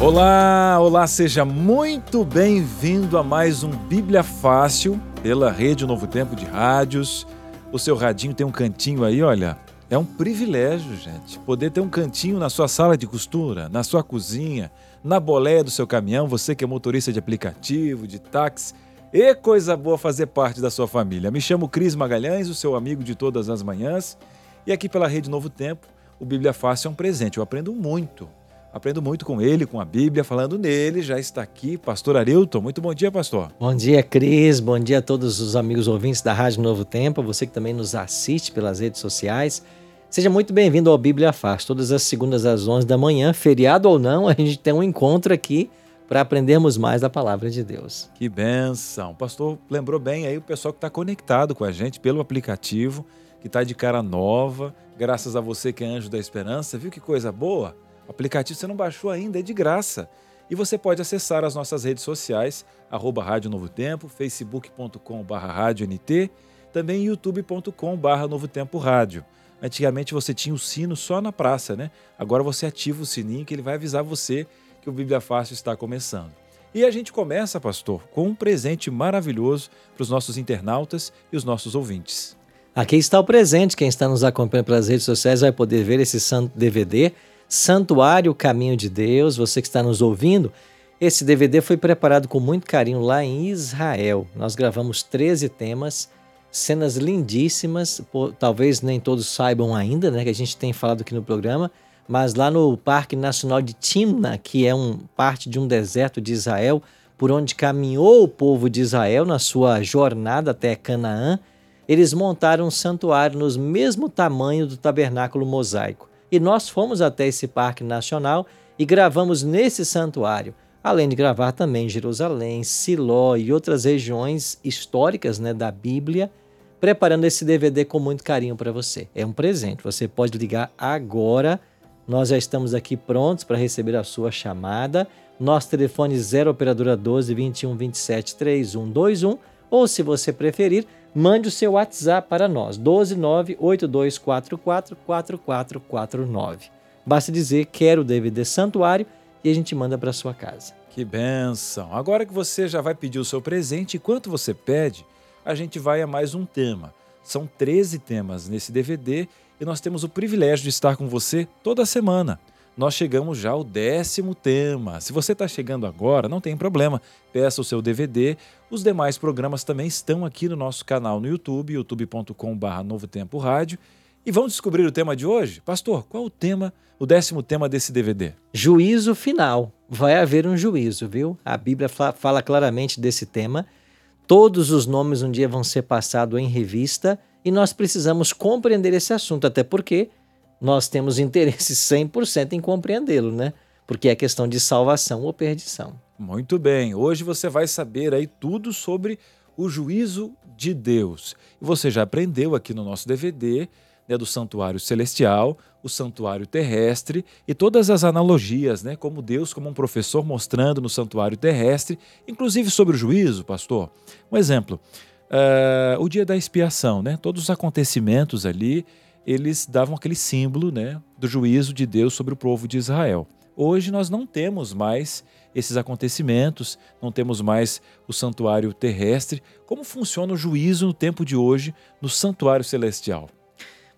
Olá, olá, seja muito bem-vindo a mais um Bíblia Fácil pela Rede Novo Tempo de Rádios. O seu radinho tem um cantinho aí, olha. É um privilégio, gente, poder ter um cantinho na sua sala de costura, na sua cozinha, na boleia do seu caminhão, você que é motorista de aplicativo, de táxi. E coisa boa fazer parte da sua família. Me chamo Cris Magalhães, o seu amigo de todas as manhãs, e aqui pela Rede Novo Tempo, o Bíblia Fácil é um presente. Eu aprendo muito Aprendo muito com ele, com a Bíblia, falando nele. Já está aqui, pastor Arilton. Muito bom dia, pastor. Bom dia, Cris. Bom dia a todos os amigos ouvintes da Rádio Novo Tempo, você que também nos assiste pelas redes sociais. Seja muito bem-vindo ao Bíblia Faz. Todas as segundas às 11 da manhã, feriado ou não, a gente tem um encontro aqui para aprendermos mais da palavra de Deus. Que benção. Pastor lembrou bem aí o pessoal que está conectado com a gente pelo aplicativo, que está de cara nova, graças a você que é anjo da esperança. Viu que coisa boa? O aplicativo você não baixou ainda, é de graça. E você pode acessar as nossas redes sociais, arroba Rádio Novo Tempo, facebook.com.br também youtube.com.br Novo Tempo Rádio. Antigamente você tinha o sino só na praça, né? Agora você ativa o sininho que ele vai avisar você que o Bíblia Fácil está começando. E a gente começa, pastor, com um presente maravilhoso para os nossos internautas e os nossos ouvintes. Aqui está o presente. Quem está nos acompanhando pelas redes sociais vai poder ver esse santo DVD Santuário Caminho de Deus, você que está nos ouvindo, esse DVD foi preparado com muito carinho lá em Israel. Nós gravamos 13 temas, cenas lindíssimas, talvez nem todos saibam ainda, né, que a gente tem falado aqui no programa, mas lá no Parque Nacional de Timna, que é um parte de um deserto de Israel, por onde caminhou o povo de Israel na sua jornada até Canaã, eles montaram um santuário no mesmo tamanho do tabernáculo mosaico. E nós fomos até esse parque nacional e gravamos nesse santuário, além de gravar também em Jerusalém, Siló e outras regiões históricas né, da Bíblia, preparando esse DVD com muito carinho para você. É um presente, você pode ligar agora. Nós já estamos aqui prontos para receber a sua chamada. Nosso telefone 0 operadora 12 21 27 3121 ou se você preferir, mande o seu WhatsApp para nós, 12982444449. Basta dizer quero o DVD Santuário e a gente manda para sua casa. Que benção! Agora que você já vai pedir o seu presente, enquanto você pede, a gente vai a mais um tema. São 13 temas nesse DVD e nós temos o privilégio de estar com você toda semana nós chegamos já ao décimo tema. Se você está chegando agora, não tem problema, peça o seu DVD. Os demais programas também estão aqui no nosso canal no YouTube, youtube.com.br Novo Tempo Rádio. E vamos descobrir o tema de hoje? Pastor, qual o tema, o décimo tema desse DVD? Juízo final. Vai haver um juízo, viu? A Bíblia fala claramente desse tema. Todos os nomes um dia vão ser passados em revista e nós precisamos compreender esse assunto, até porque nós temos interesse 100% em compreendê-lo, né? Porque é questão de salvação ou perdição. Muito bem. Hoje você vai saber aí tudo sobre o juízo de Deus. E você já aprendeu aqui no nosso DVD né, do santuário celestial, o santuário terrestre e todas as analogias, né, como Deus, como um professor mostrando no santuário terrestre, inclusive sobre o juízo, pastor. Um exemplo, uh, o dia da expiação, né, todos os acontecimentos ali eles davam aquele símbolo né, do juízo de Deus sobre o povo de Israel. Hoje nós não temos mais esses acontecimentos, não temos mais o santuário terrestre. Como funciona o juízo no tempo de hoje no santuário celestial?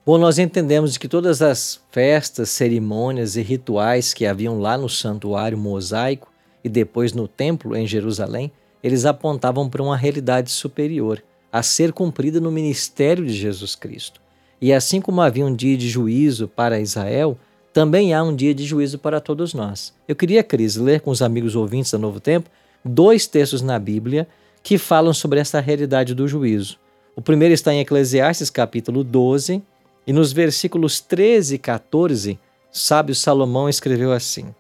Bom, nós entendemos que todas as festas, cerimônias e rituais que haviam lá no santuário mosaico e depois no templo em Jerusalém, eles apontavam para uma realidade superior, a ser cumprida no ministério de Jesus Cristo. E assim como havia um dia de juízo para Israel, também há um dia de juízo para todos nós. Eu queria, Cris, ler com os amigos ouvintes da Novo Tempo dois textos na Bíblia que falam sobre essa realidade do juízo. O primeiro está em Eclesiastes, capítulo 12, e nos versículos 13 e 14, sábio Salomão escreveu assim: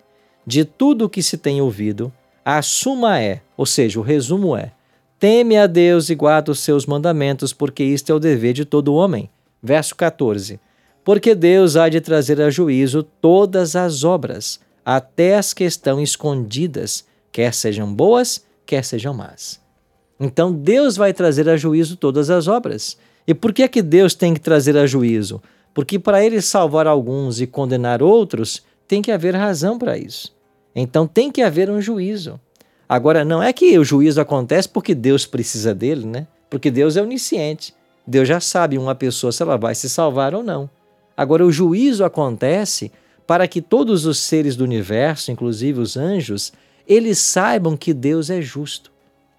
De tudo o que se tem ouvido, A suma é, ou seja, o resumo é: teme a Deus e guarda os seus mandamentos, porque isto é o dever de todo homem. Verso 14. Porque Deus há de trazer a juízo todas as obras, até as que estão escondidas, quer sejam boas, quer sejam más. Então Deus vai trazer a juízo todas as obras. E por que é que Deus tem que trazer a juízo? Porque para ele salvar alguns e condenar outros, tem que haver razão para isso. Então tem que haver um juízo. Agora, não é que o juízo acontece porque Deus precisa dele, né? Porque Deus é onisciente. Deus já sabe uma pessoa se ela vai se salvar ou não. Agora, o juízo acontece para que todos os seres do universo, inclusive os anjos, eles saibam que Deus é justo.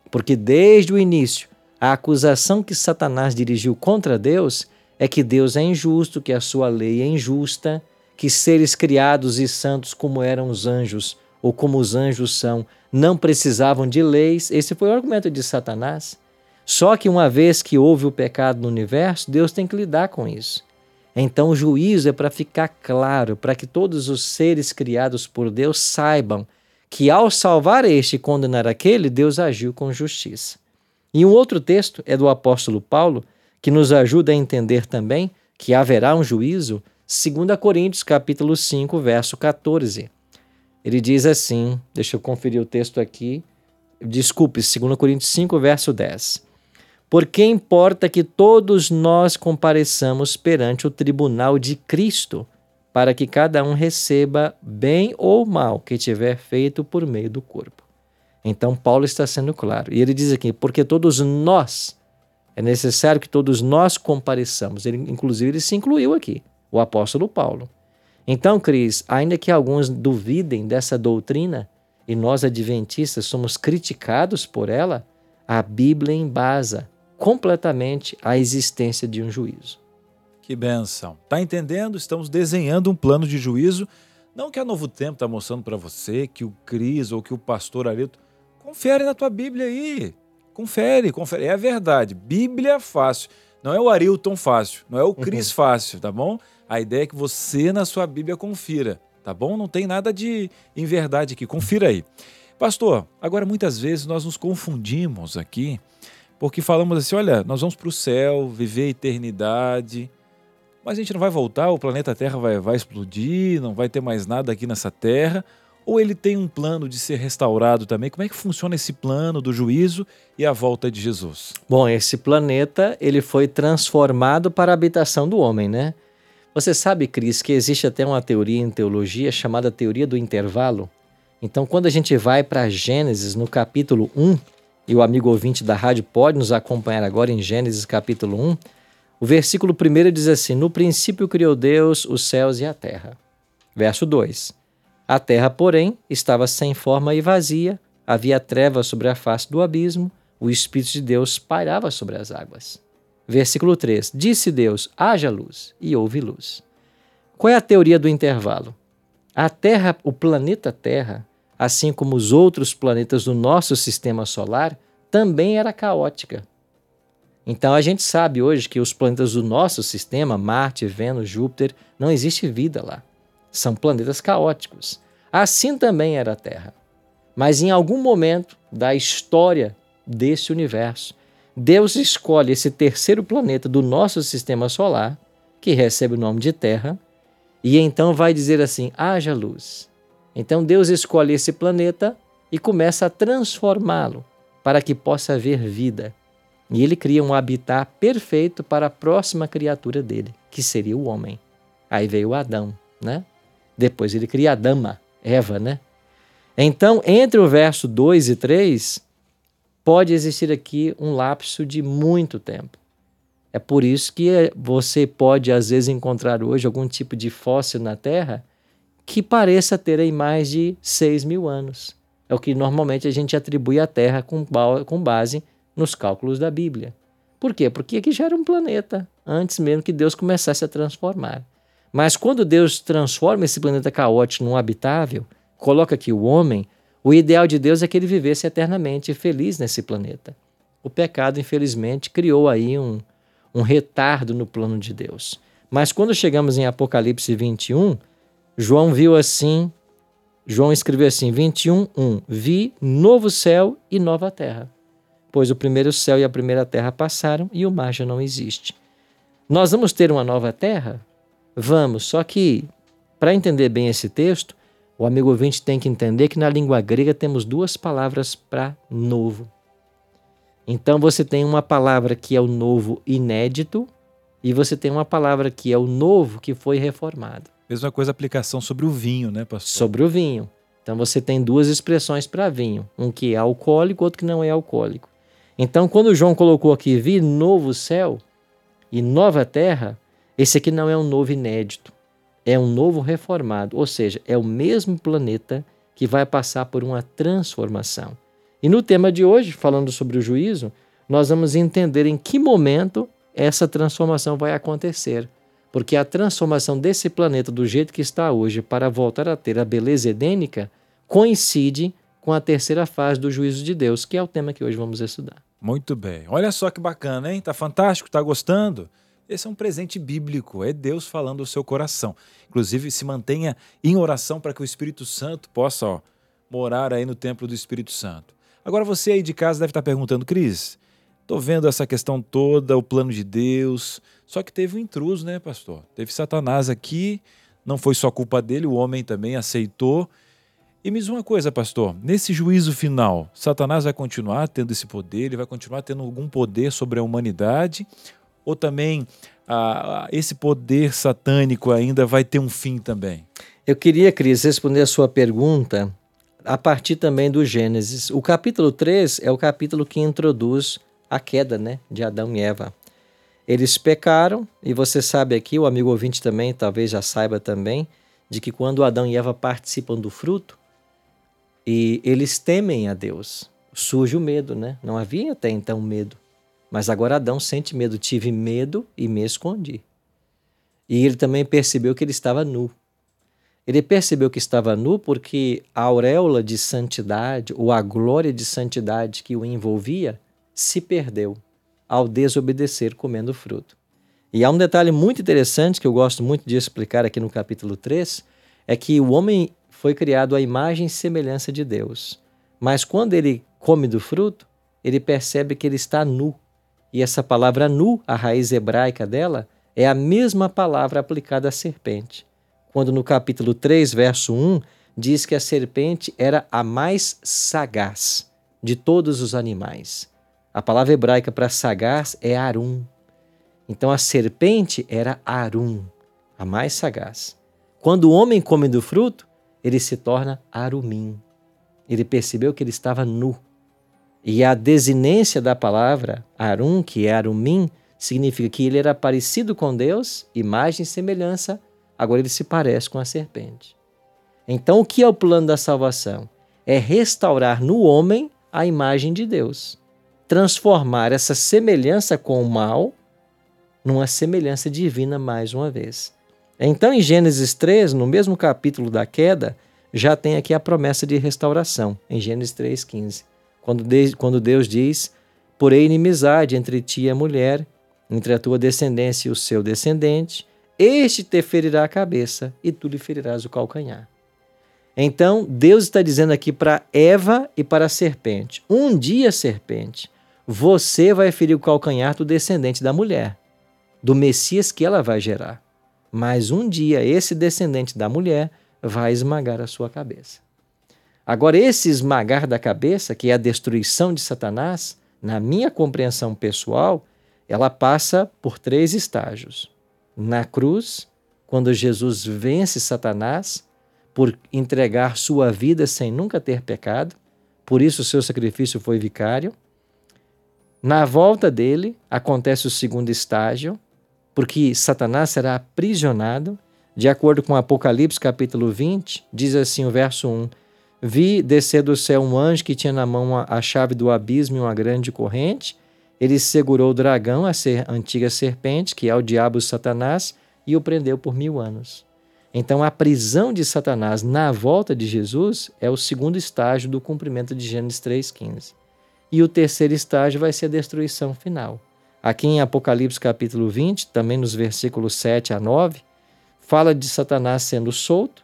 Porque desde o início, a acusação que Satanás dirigiu contra Deus é que Deus é injusto, que a sua lei é injusta, que seres criados e santos como eram os anjos, ou como os anjos são, não precisavam de leis. Esse foi o argumento de Satanás. Só que uma vez que houve o pecado no universo, Deus tem que lidar com isso. Então o juízo é para ficar claro, para que todos os seres criados por Deus saibam que ao salvar este e condenar aquele, Deus agiu com justiça. E um outro texto é do apóstolo Paulo, que nos ajuda a entender também que haverá um juízo 2 Coríntios capítulo 5, verso 14. Ele diz assim, deixa eu conferir o texto aqui. Desculpe, 2 Coríntios 5, verso 10. Porque importa que todos nós compareçamos perante o tribunal de Cristo, para que cada um receba bem ou mal que tiver feito por meio do corpo. Então Paulo está sendo claro. E ele diz aqui: porque todos nós, é necessário que todos nós compareçamos. Ele, inclusive, ele se incluiu aqui o apóstolo Paulo. Então, Cris, ainda que alguns duvidem dessa doutrina e nós adventistas somos criticados por ela, a Bíblia embasa completamente a existência de um juízo. Que benção. Tá entendendo? Estamos desenhando um plano de juízo, não que a Novo Tempo está mostrando para você, que o Cris ou que o pastor Arito. Confere na tua Bíblia aí. Confere, confere. É a verdade. Bíblia fácil. Não é o Arilton fácil, não é o Cris uhum. fácil, tá bom? A ideia é que você na sua Bíblia confira, tá bom? Não tem nada de em verdade aqui, confira aí. Pastor, agora muitas vezes nós nos confundimos aqui, porque falamos assim: olha, nós vamos para o céu, viver a eternidade, mas a gente não vai voltar, o planeta Terra vai, vai explodir, não vai ter mais nada aqui nessa Terra. Ou ele tem um plano de ser restaurado também? Como é que funciona esse plano do juízo e a volta de Jesus? Bom, esse planeta ele foi transformado para a habitação do homem, né? Você sabe, Cris, que existe até uma teoria em teologia chamada teoria do intervalo? Então, quando a gente vai para Gênesis, no capítulo 1, e o amigo ouvinte da rádio pode nos acompanhar agora em Gênesis capítulo 1, o versículo 1 diz assim: No princípio criou Deus os céus e a terra. Verso 2: a terra, porém, estava sem forma e vazia, havia trevas sobre a face do abismo, o Espírito de Deus pairava sobre as águas. Versículo 3: Disse Deus: haja luz, e houve luz. Qual é a teoria do intervalo? A Terra, o planeta Terra, assim como os outros planetas do nosso sistema solar, também era caótica. Então a gente sabe hoje que os planetas do nosso sistema, Marte, Vênus, Júpiter, não existe vida lá. São planetas caóticos. Assim também era a Terra. Mas em algum momento da história desse universo, Deus escolhe esse terceiro planeta do nosso sistema solar, que recebe o nome de Terra, e então vai dizer assim: haja luz. Então Deus escolhe esse planeta e começa a transformá-lo para que possa haver vida. E ele cria um habitat perfeito para a próxima criatura dele, que seria o homem. Aí veio Adão, né? Depois ele cria a dama, Eva, né? Então, entre o verso 2 e 3, pode existir aqui um lapso de muito tempo. É por isso que você pode, às vezes, encontrar hoje algum tipo de fóssil na Terra que pareça ter aí mais de 6 mil anos. É o que normalmente a gente atribui à Terra com, com base nos cálculos da Bíblia. Por quê? Porque aqui já era um planeta, antes mesmo que Deus começasse a transformar. Mas quando Deus transforma esse planeta caótico num habitável, coloca aqui o homem, o ideal de Deus é que ele vivesse eternamente feliz nesse planeta. O pecado, infelizmente, criou aí um, um retardo no plano de Deus. Mas quando chegamos em Apocalipse 21, João viu assim João escreveu assim, 21, 1. Vi novo céu e nova terra, pois o primeiro céu e a primeira terra passaram e o mar já não existe. Nós vamos ter uma nova terra? Vamos, só que para entender bem esse texto, o amigo ouvinte tem que entender que na língua grega temos duas palavras para novo. Então você tem uma palavra que é o novo inédito e você tem uma palavra que é o novo que foi reformado. Mesma coisa aplicação sobre o vinho, né, pastor? Sobre o vinho. Então você tem duas expressões para vinho, um que é alcoólico, outro que não é alcoólico. Então quando João colocou aqui vi novo céu e nova terra, esse aqui não é um novo inédito, é um novo reformado, ou seja, é o mesmo planeta que vai passar por uma transformação. E no tema de hoje, falando sobre o juízo, nós vamos entender em que momento essa transformação vai acontecer. Porque a transformação desse planeta do jeito que está hoje para voltar a ter a beleza edênica coincide com a terceira fase do juízo de Deus, que é o tema que hoje vamos estudar. Muito bem. Olha só que bacana, hein? Tá fantástico? Tá gostando? Esse é um presente bíblico, é Deus falando ao seu coração. Inclusive, se mantenha em oração para que o Espírito Santo possa ó, morar aí no templo do Espírito Santo. Agora, você aí de casa deve estar perguntando, Cris, Estou vendo essa questão toda, o plano de Deus. Só que teve um intruso, né, pastor? Teve Satanás aqui, não foi só culpa dele, o homem também aceitou. E me diz uma coisa, pastor: nesse juízo final, Satanás vai continuar tendo esse poder, ele vai continuar tendo algum poder sobre a humanidade? Ou também ah, esse poder satânico ainda vai ter um fim também? Eu queria, Cris, responder a sua pergunta a partir também do Gênesis. O capítulo 3 é o capítulo que introduz a queda né, de Adão e Eva. Eles pecaram, e você sabe aqui, o amigo ouvinte também talvez já saiba também, de que quando Adão e Eva participam do fruto, e eles temem a Deus, surge o medo, né? Não havia até então medo. Mas agora Adão sente medo. Tive medo e me escondi. E ele também percebeu que ele estava nu. Ele percebeu que estava nu porque a auréola de santidade, ou a glória de santidade que o envolvia, se perdeu ao desobedecer comendo fruto. E há um detalhe muito interessante que eu gosto muito de explicar aqui no capítulo 3, é que o homem foi criado à imagem e semelhança de Deus. Mas quando ele come do fruto, ele percebe que ele está nu. E essa palavra nu, a raiz hebraica dela, é a mesma palavra aplicada à serpente. Quando no capítulo 3, verso 1, diz que a serpente era a mais sagaz de todos os animais. A palavra hebraica para sagaz é arum. Então a serpente era arum, a mais sagaz. Quando o homem come do fruto, ele se torna arumim. Ele percebeu que ele estava nu. E a desinência da palavra arum, que é arumim, significa que ele era parecido com Deus, imagem e semelhança, agora ele se parece com a serpente. Então, o que é o plano da salvação? É restaurar no homem a imagem de Deus transformar essa semelhança com o mal numa semelhança divina mais uma vez. Então, em Gênesis 3, no mesmo capítulo da queda, já tem aqui a promessa de restauração, em Gênesis 3,15, quando, quando Deus diz: Porém, inimizade entre ti e a mulher, entre a tua descendência e o seu descendente, este te ferirá a cabeça e tu lhe ferirás o calcanhar. Então, Deus está dizendo aqui para Eva e para a serpente: um dia, serpente, você vai ferir o calcanhar do descendente da mulher, do Messias que ela vai gerar. Mas um dia esse descendente da mulher vai esmagar a sua cabeça. Agora, esse esmagar da cabeça, que é a destruição de Satanás, na minha compreensão pessoal, ela passa por três estágios. Na cruz, quando Jesus vence Satanás por entregar sua vida sem nunca ter pecado, por isso o seu sacrifício foi vicário. Na volta dele acontece o segundo estágio, porque Satanás será aprisionado. De acordo com Apocalipse capítulo 20, diz assim o verso 1: Vi descer do céu um anjo que tinha na mão a chave do abismo e uma grande corrente. Ele segurou o dragão, a ser, antiga serpente, que é o diabo Satanás, e o prendeu por mil anos. Então, a prisão de Satanás na volta de Jesus é o segundo estágio do cumprimento de Gênesis 3,15. E o terceiro estágio vai ser a destruição final. Aqui em Apocalipse capítulo 20, também nos versículos 7 a 9, fala de Satanás sendo solto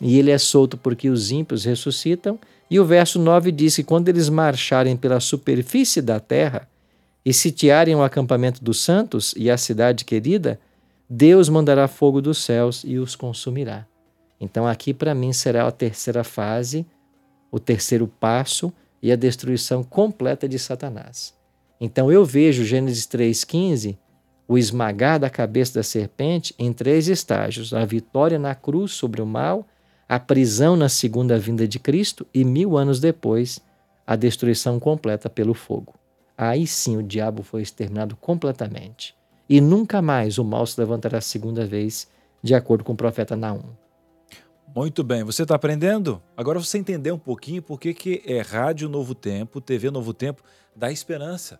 e ele é solto porque os ímpios ressuscitam. E o verso 9 diz que quando eles marcharem pela superfície da terra e sitiarem o acampamento dos santos e a cidade querida, Deus mandará fogo dos céus e os consumirá. Então, aqui para mim será a terceira fase, o terceiro passo e a destruição completa de Satanás. Então, eu vejo Gênesis 3,15 o esmagar da cabeça da serpente em três estágios: a vitória na cruz sobre o mal, a prisão na segunda vinda de Cristo e mil anos depois, a destruição completa pelo fogo. Aí sim o diabo foi exterminado completamente. E nunca mais o mal se levantará a segunda vez, de acordo com o profeta Naum. Muito bem, você está aprendendo? Agora você entendeu um pouquinho por que é Rádio Novo Tempo, TV Novo Tempo, dá esperança.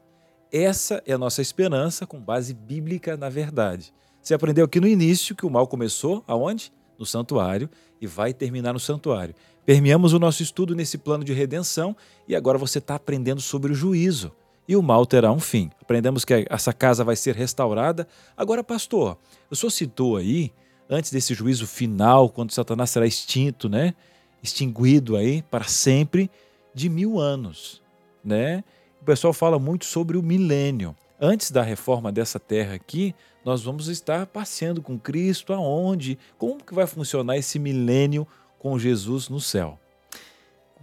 Essa é a nossa esperança com base bíblica na verdade. Você aprendeu aqui no início que o mal começou aonde? No santuário e vai terminar no santuário. Permeamos o nosso estudo nesse plano de redenção e agora você está aprendendo sobre o juízo. E o mal terá um fim. Aprendemos que essa casa vai ser restaurada. Agora, pastor, o senhor citou aí, antes desse juízo final, quando Satanás será extinto, né? Extinguido aí para sempre, de mil anos, né? pessoal fala muito sobre o milênio. Antes da reforma dessa terra aqui, nós vamos estar passeando com Cristo aonde? Como que vai funcionar esse milênio com Jesus no céu?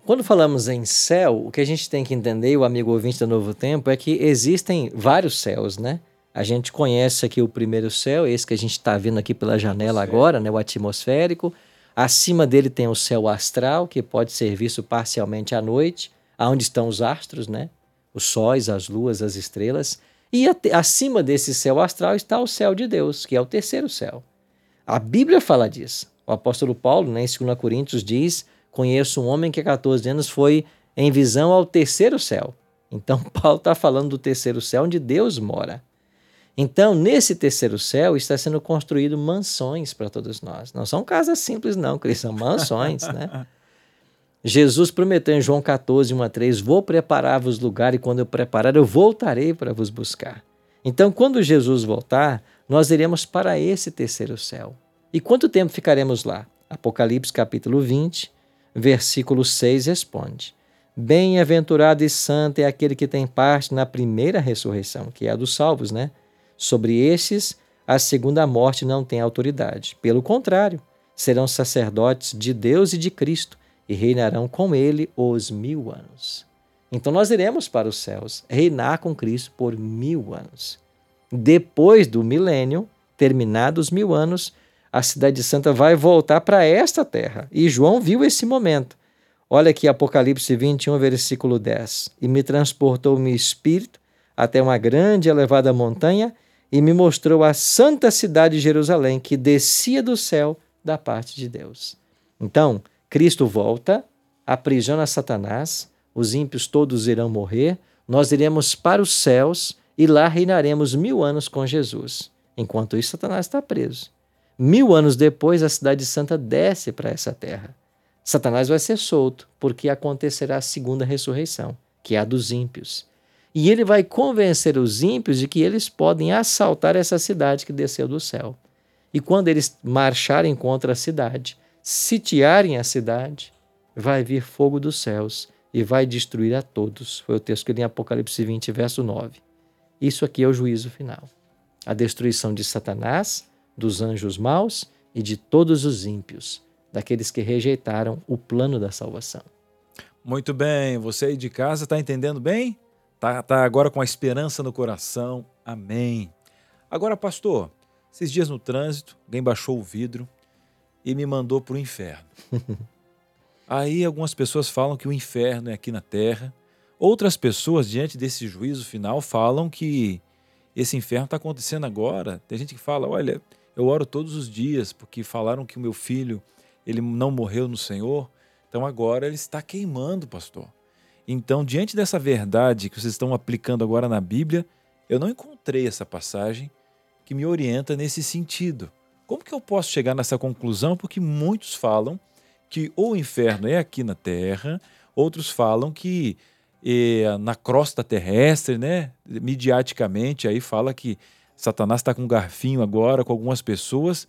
Quando falamos em céu, o que a gente tem que entender, o amigo ouvinte do Novo Tempo, é que existem vários céus, né? A gente conhece aqui o primeiro céu, esse que a gente está vendo aqui pela janela agora, né? O atmosférico. Acima dele tem o céu astral, que pode ser visto parcialmente à noite, aonde estão os astros, né? os sóis, as luas, as estrelas. E acima desse céu astral está o céu de Deus, que é o terceiro céu. A Bíblia fala disso. O apóstolo Paulo, né, em 2 Coríntios, diz: Conheço um homem que há 14 anos foi em visão ao terceiro céu. Então, Paulo está falando do terceiro céu onde Deus mora. Então, nesse terceiro céu está sendo construído mansões para todos nós. Não são casas simples, não, que são mansões, né? Jesus prometeu em João 14, 1 a 3: Vou preparar-vos lugar, e quando eu preparar, eu voltarei para vos buscar. Então, quando Jesus voltar, nós iremos para esse terceiro céu. E quanto tempo ficaremos lá? Apocalipse capítulo 20, versículo 6 responde: Bem-aventurado e santo é aquele que tem parte na primeira ressurreição, que é a dos salvos, né? Sobre estes, a segunda morte não tem autoridade. Pelo contrário, serão sacerdotes de Deus e de Cristo e reinarão com ele os mil anos. Então nós iremos para os céus, reinar com Cristo por mil anos. Depois do milênio, terminados mil anos, a cidade santa vai voltar para esta terra. E João viu esse momento. Olha aqui Apocalipse 21, versículo 10. E me transportou o meu espírito até uma grande e elevada montanha e me mostrou a santa cidade de Jerusalém, que descia do céu da parte de Deus. Então, Cristo volta, aprisiona Satanás, os ímpios todos irão morrer, nós iremos para os céus e lá reinaremos mil anos com Jesus. Enquanto isso, Satanás está preso. Mil anos depois, a cidade santa desce para essa terra. Satanás vai ser solto, porque acontecerá a segunda ressurreição, que é a dos ímpios. E ele vai convencer os ímpios de que eles podem assaltar essa cidade que desceu do céu. E quando eles marcharem contra a cidade, sitiarem a cidade, vai vir fogo dos céus e vai destruir a todos. Foi o texto que li em Apocalipse 20, verso 9. Isso aqui é o juízo final. A destruição de Satanás, dos anjos maus e de todos os ímpios, daqueles que rejeitaram o plano da salvação. Muito bem, você aí de casa está entendendo bem? Está tá agora com a esperança no coração. Amém. Agora, pastor, esses dias no trânsito, alguém baixou o vidro e me mandou para o inferno. Aí algumas pessoas falam que o inferno é aqui na terra. Outras pessoas, diante desse juízo final, falam que esse inferno está acontecendo agora. Tem gente que fala: olha, eu oro todos os dias porque falaram que o meu filho ele não morreu no Senhor, então agora ele está queimando, pastor. Então, diante dessa verdade que vocês estão aplicando agora na Bíblia, eu não encontrei essa passagem que me orienta nesse sentido. Como que eu posso chegar nessa conclusão? Porque muitos falam que o inferno é aqui na Terra, outros falam que é, na crosta terrestre, né? Mediaticamente aí fala que Satanás está com um garfinho agora com algumas pessoas.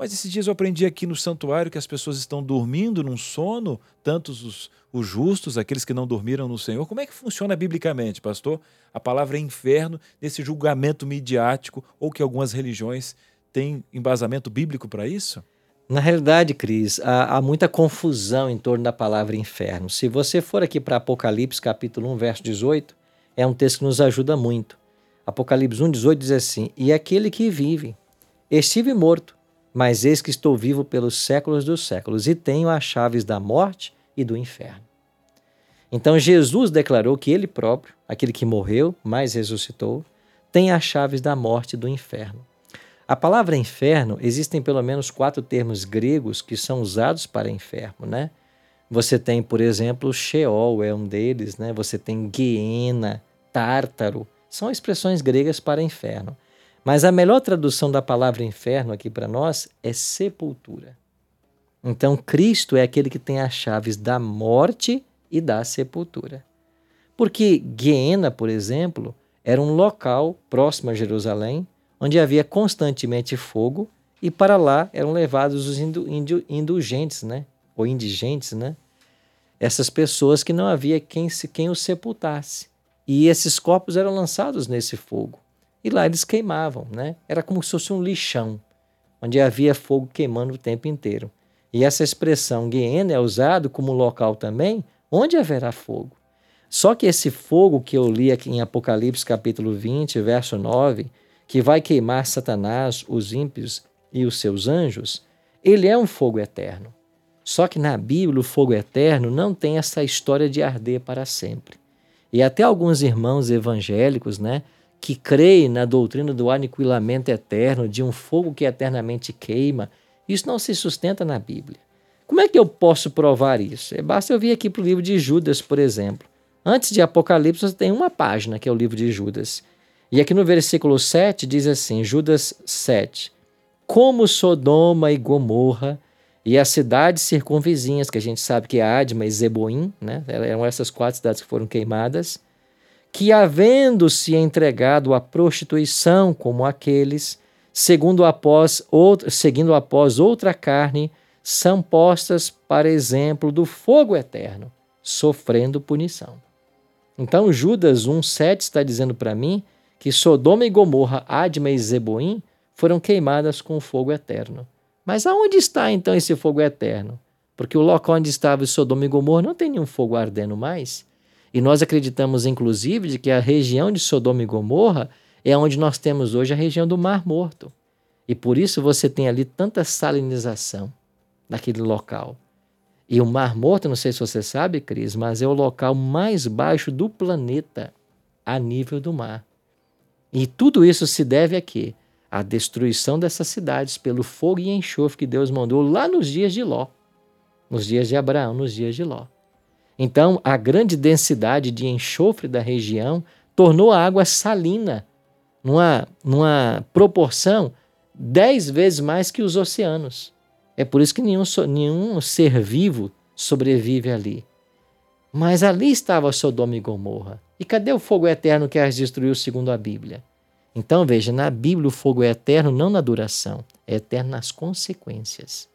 Mas esses dias eu aprendi aqui no santuário que as pessoas estão dormindo num sono, tantos os, os justos, aqueles que não dormiram no Senhor. Como é que funciona biblicamente, pastor? A palavra inferno nesse julgamento midiático ou que algumas religiões têm embasamento bíblico para isso? Na realidade, Cris, há, há, muita confusão em torno da palavra inferno. Se você for aqui para Apocalipse, capítulo 1, verso 18, é um texto que nos ajuda muito. Apocalipse 1, 18 diz assim: E aquele que vive, estive morto, mas eis que estou vivo pelos séculos dos séculos e tenho as chaves da morte e do inferno. Então Jesus declarou que ele próprio, aquele que morreu, mas ressuscitou, tem as chaves da morte e do inferno. A palavra inferno, existem pelo menos quatro termos gregos que são usados para inferno, né? Você tem, por exemplo, Sheol é um deles, né? Você tem Guiena, Tártaro, são expressões gregas para inferno. Mas a melhor tradução da palavra inferno aqui para nós é sepultura. Então, Cristo é aquele que tem as chaves da morte e da sepultura. Porque Guiena, por exemplo, era um local próximo a Jerusalém, onde havia constantemente fogo, e para lá eram levados os indulgentes, né? ou indigentes, né? essas pessoas que não havia quem, quem os sepultasse. E esses corpos eram lançados nesse fogo e lá eles queimavam, né? Era como se fosse um lixão, onde havia fogo queimando o tempo inteiro. E essa expressão Guiena é usado como local também onde haverá fogo. Só que esse fogo que eu li aqui em Apocalipse capítulo 20, verso 9, que vai queimar Satanás, os ímpios e os seus anjos, ele é um fogo eterno. Só que na Bíblia o fogo eterno não tem essa história de arder para sempre. E até alguns irmãos evangélicos, né, que creem na doutrina do aniquilamento eterno, de um fogo que eternamente queima, isso não se sustenta na Bíblia. Como é que eu posso provar isso? É, basta eu vir aqui para o livro de Judas, por exemplo. Antes de Apocalipse, você tem uma página, que é o livro de Judas. E aqui no versículo 7 diz assim: Judas 7. Como Sodoma e Gomorra e as cidades circunvizinhas, que a gente sabe que é Adma e Zeboim, né? eram essas quatro cidades que foram queimadas, que, havendo-se entregado à prostituição como aqueles, segundo após outra, seguindo após outra carne, são postas para exemplo do fogo eterno, sofrendo punição. Então Judas 1,7 está dizendo para mim que Sodoma e Gomorra, Adma e Zeboim foram queimadas com fogo eterno. Mas aonde está então esse fogo eterno? Porque o local onde estava Sodoma e Gomorra não tem nenhum fogo ardendo mais. E nós acreditamos, inclusive, de que a região de Sodoma e Gomorra é onde nós temos hoje a região do Mar Morto. E por isso você tem ali tanta salinização naquele local. E o Mar Morto, não sei se você sabe, Cris, mas é o local mais baixo do planeta a nível do mar. E tudo isso se deve a quê? A destruição dessas cidades pelo fogo e enxofre que Deus mandou lá nos dias de Ló, nos dias de Abraão, nos dias de Ló. Então, a grande densidade de enxofre da região tornou a água salina, numa, numa proporção dez vezes mais que os oceanos. É por isso que nenhum, nenhum ser vivo sobrevive ali. Mas ali estava Sodoma e Gomorra. E cadê o fogo eterno que as destruiu, segundo a Bíblia? Então, veja, na Bíblia o fogo é eterno não na duração, é eterno nas consequências.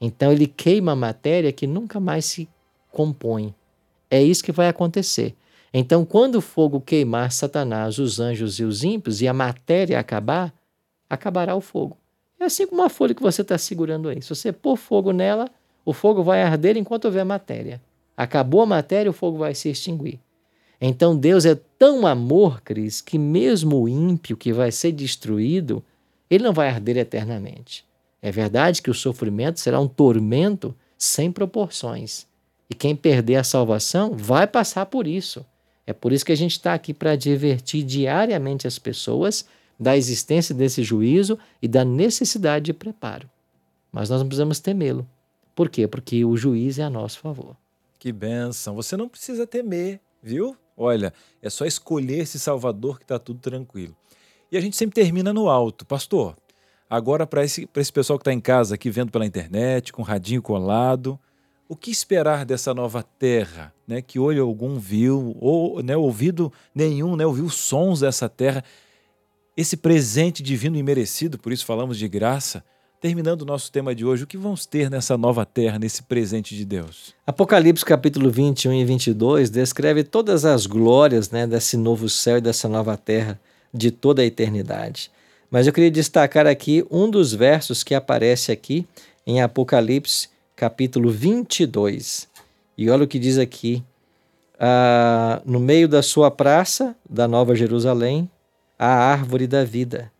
Então, ele queima a matéria que nunca mais se compõe. É isso que vai acontecer. Então, quando o fogo queimar Satanás, os anjos e os ímpios, e a matéria acabar, acabará o fogo. É assim como uma folha que você está segurando aí. Se você pôr fogo nela, o fogo vai arder enquanto houver matéria. Acabou a matéria, o fogo vai se extinguir. Então Deus é tão amor, Cris, que mesmo o ímpio que vai ser destruído, ele não vai arder eternamente. É verdade que o sofrimento será um tormento sem proporções. E quem perder a salvação vai passar por isso. É por isso que a gente está aqui para divertir diariamente as pessoas da existência desse juízo e da necessidade de preparo. Mas nós não precisamos temê-lo. Por quê? Porque o juiz é a nosso favor. Que benção. Você não precisa temer, viu? Olha, é só escolher esse Salvador que está tudo tranquilo. E a gente sempre termina no alto. Pastor, agora para esse, esse pessoal que está em casa aqui vendo pela internet, com o radinho colado, o que esperar dessa nova terra, né, que olho algum viu, ou né, ouvido nenhum né, ouviu sons dessa terra, esse presente divino e merecido, por isso falamos de graça, terminando o nosso tema de hoje, o que vamos ter nessa nova terra, nesse presente de Deus? Apocalipse capítulo 21 e 22 descreve todas as glórias né, desse novo céu e dessa nova terra de toda a eternidade. Mas eu queria destacar aqui um dos versos que aparece aqui em Apocalipse capítulo 22. E olha o que diz aqui. Ah, no meio da sua praça, da Nova Jerusalém, a árvore da vida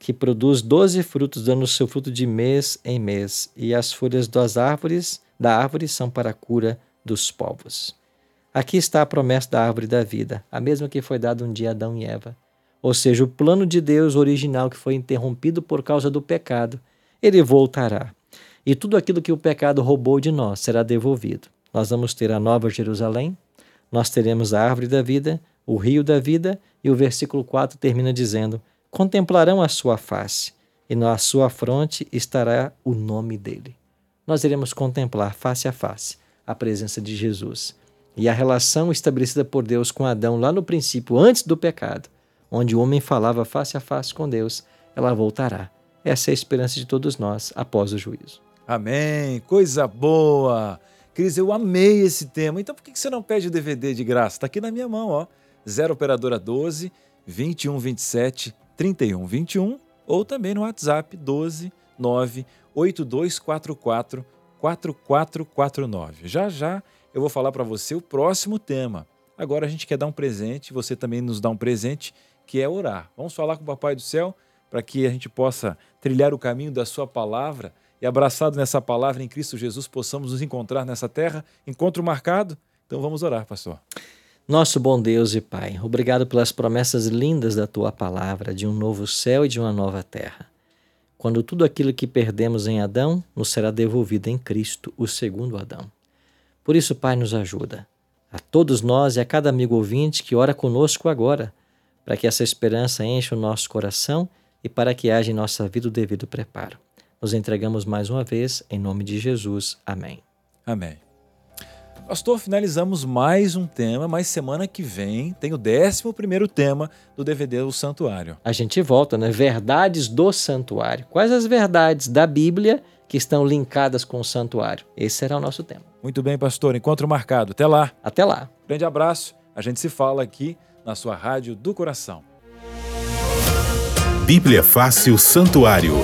que produz doze frutos, dando seu fruto de mês em mês, e as folhas das árvores da árvore são para a cura dos povos. Aqui está a promessa da árvore da vida, a mesma que foi dada um dia a Adão e Eva. Ou seja, o plano de Deus original que foi interrompido por causa do pecado, ele voltará. E tudo aquilo que o pecado roubou de nós será devolvido. Nós vamos ter a nova Jerusalém, nós teremos a árvore da vida, o rio da vida, e o versículo 4 termina dizendo: contemplarão a sua face, e na sua fronte estará o nome dele. Nós iremos contemplar face a face a presença de Jesus. E a relação estabelecida por Deus com Adão lá no princípio, antes do pecado, onde o homem falava face a face com Deus, ela voltará. Essa é a esperança de todos nós após o juízo. Amém! Coisa boa! Cris, eu amei esse tema. Então por que você não pede o DVD de graça? Está aqui na minha mão, ó. 0 Operadora 12 2127 3121 ou também no WhatsApp 12 9 8244 4449. Já já eu vou falar para você o próximo tema. Agora a gente quer dar um presente, você também nos dá um presente, que é orar. Vamos falar com o Papai do Céu para que a gente possa trilhar o caminho da Sua palavra e, abraçado nessa palavra em Cristo Jesus, possamos nos encontrar nessa terra. Encontro marcado? Então vamos orar, pastor. Nosso bom Deus e Pai, obrigado pelas promessas lindas da tua palavra de um novo céu e de uma nova terra. Quando tudo aquilo que perdemos em Adão nos será devolvido em Cristo, o segundo Adão. Por isso, Pai, nos ajuda. A todos nós e a cada amigo ouvinte que ora conosco agora, para que essa esperança encha o nosso coração e para que haja em nossa vida o devido preparo. Nos entregamos mais uma vez, em nome de Jesus. Amém. Amém. Pastor, finalizamos mais um tema, mas semana que vem tem o 11 tema do DVD O Santuário. A gente volta, né? Verdades do Santuário. Quais as verdades da Bíblia que estão linkadas com o santuário? Esse será o nosso tema. Muito bem, pastor. Encontro marcado. Até lá. Até lá. Grande abraço. A gente se fala aqui na sua Rádio do Coração. Bíblia Fácil Santuário.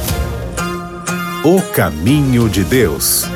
O caminho de Deus.